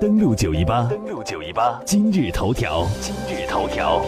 登录九一八，登录九一八，今日头条，今日头条。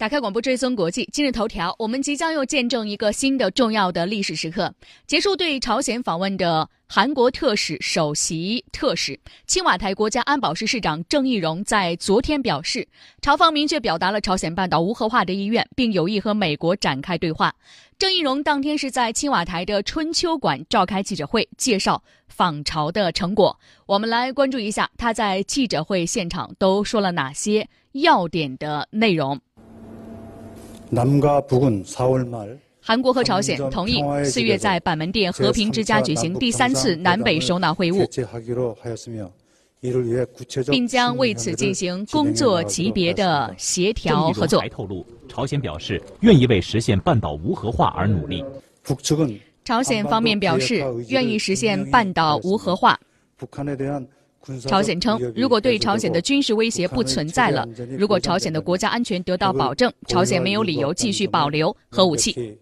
打开广播追踪国际，今日头条，我们即将又见证一个新的重要的历史时刻。结束对朝鲜访问的韩国特使首席特使青瓦台国家安保室室长郑义溶在昨天表示，朝方明确表达了朝鲜半岛无核化的意愿，并有意和美国展开对话。郑义溶当天是在青瓦台的春秋馆召开记者会，介绍访朝的成果。我们来关注一下他在记者会现场都说了哪些要点的内容。韩国和朝鲜同意四月在板门店和平之家举行第三次南北首脑会晤，并将为此进行工作级别的协调合作。还透露，朝鲜表示愿意为实现半岛无核化而努力。朝鲜方面表示愿意实现半岛无核化。朝鲜称，如果对朝鲜的军事威胁不存在了，如果朝鲜的国家安全得到保证，朝鲜没有理由继续保留核武器。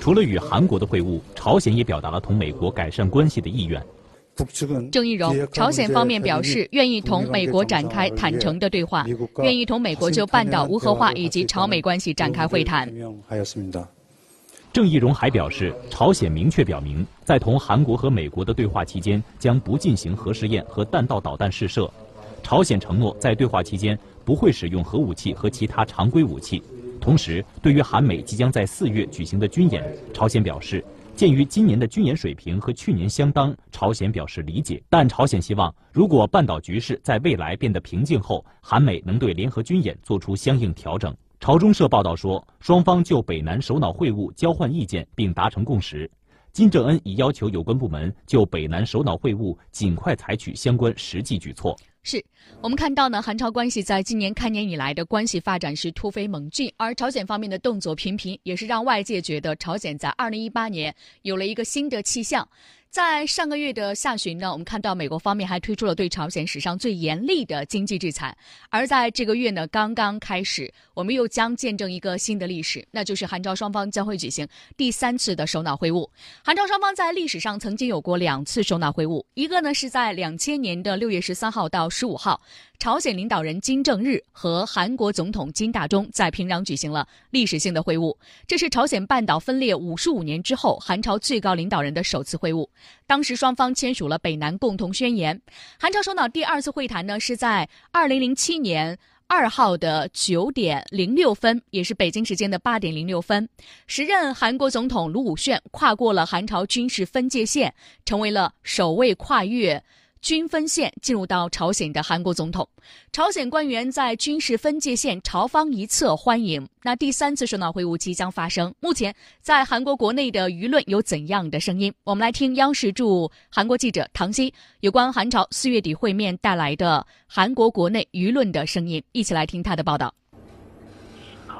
除了与韩国的会晤，朝鲜也表达了同美国改善关系的意愿。郑义荣，朝鲜方面表示愿意同美国展开坦诚的对话，愿意同美国就半岛无核化以及朝美关系展开会谈。郑义溶还表示，朝鲜明确表明，在同韩国和美国的对话期间，将不进行核试验和弹道导弹试射。朝鲜承诺在对话期间不会使用核武器和其他常规武器。同时，对于韩美即将在四月举行的军演，朝鲜表示，鉴于今年的军演水平和去年相当，朝鲜表示理解。但朝鲜希望，如果半岛局势在未来变得平静后，韩美能对联合军演做出相应调整。朝中社报道说，双方就北南首脑会晤交换意见并达成共识。金正恩已要求有关部门就北南首脑会晤尽快采取相关实际举措。是我们看到呢，韩朝关系在今年开年以来的关系发展是突飞猛进，而朝鲜方面的动作频频，也是让外界觉得朝鲜在二零一八年有了一个新的气象。在上个月的下旬呢，我们看到美国方面还推出了对朝鲜史上最严厉的经济制裁。而在这个月呢，刚刚开始，我们又将见证一个新的历史，那就是韩朝双方将会举行第三次的首脑会晤。韩朝双方在历史上曾经有过两次首脑会晤，一个呢是在两千年的六月十三号到十五号。朝鲜领导人金正日和韩国总统金大中在平壤举行了历史性的会晤，这是朝鲜半岛分裂五十五年之后韩朝最高领导人的首次会晤。当时双方签署了北南共同宣言。韩朝首脑第二次会谈呢，是在二零零七年二号的九点零六分，也是北京时间的八点零六分，时任韩国总统卢武铉跨过了韩朝军事分界线，成为了首位跨越。军分线进入到朝鲜的韩国总统，朝鲜官员在军事分界线朝方一侧欢迎。那第三次首脑会晤即将发生，目前在韩国国内的舆论有怎样的声音？我们来听央视驻韩国记者唐鑫有关韩朝四月底会面带来的韩国国内舆论的声音，一起来听他的报道。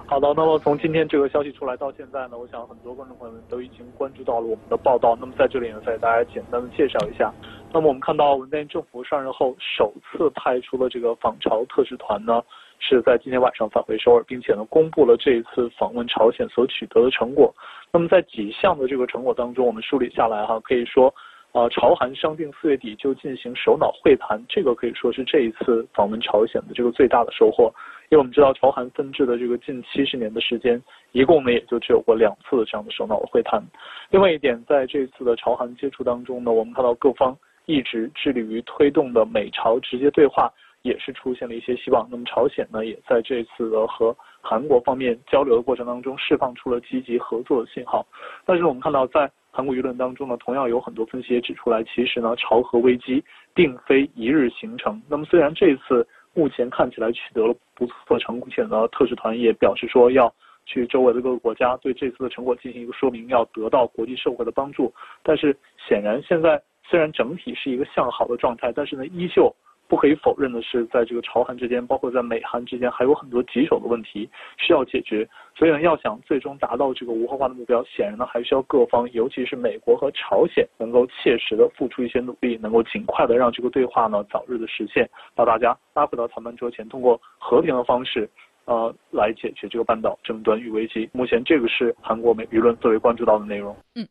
好的，那么从今天这个消息出来到现在呢，我想很多观众朋友们都已经关注到了我们的报道。那么在这里呢，再给大家简单的介绍一下。那么我们看到文在寅政府上任后首次派出了这个访朝特使团呢，是在今天晚上返回首尔，并且呢公布了这一次访问朝鲜所取得的成果。那么在几项的这个成果当中，我们梳理下来哈，可以说。啊，朝韩商定四月底就进行首脑会谈，这个可以说是这一次访问朝鲜的这个最大的收获。因为我们知道朝韩分治的这个近七十年的时间，一共呢也就只有过两次这样的首脑会谈。另外一点，在这次的朝韩接触当中呢，我们看到各方一直致力于推动的美朝直接对话，也是出现了一些希望。那么朝鲜呢，也在这次的和韩国方面交流的过程当中，释放出了积极合作的信号。但是我们看到在韩国舆论当中呢，同样有很多分析也指出来，其实呢，朝核危机并非一日形成。那么，虽然这次目前看起来取得了不错成果，且呢，特使团也表示说要去周围的各个国家对这次的成果进行一个说明，要得到国际社会的帮助。但是，显然现在虽然整体是一个向好的状态，但是呢，依旧。不可以否认的是，在这个朝韩之间，包括在美韩之间，还有很多棘手的问题需要解决。所以呢，要想最终达到这个无核化的目标，显然呢，还需要各方，尤其是美国和朝鲜，能够切实的付出一些努力，能够尽快的让这个对话呢早日的实现，把大家拉回到谈判桌前，通过和平的方式，呃，来解决这个半岛争端与危机。目前这个是韩国美舆论最为关注到的内容。嗯。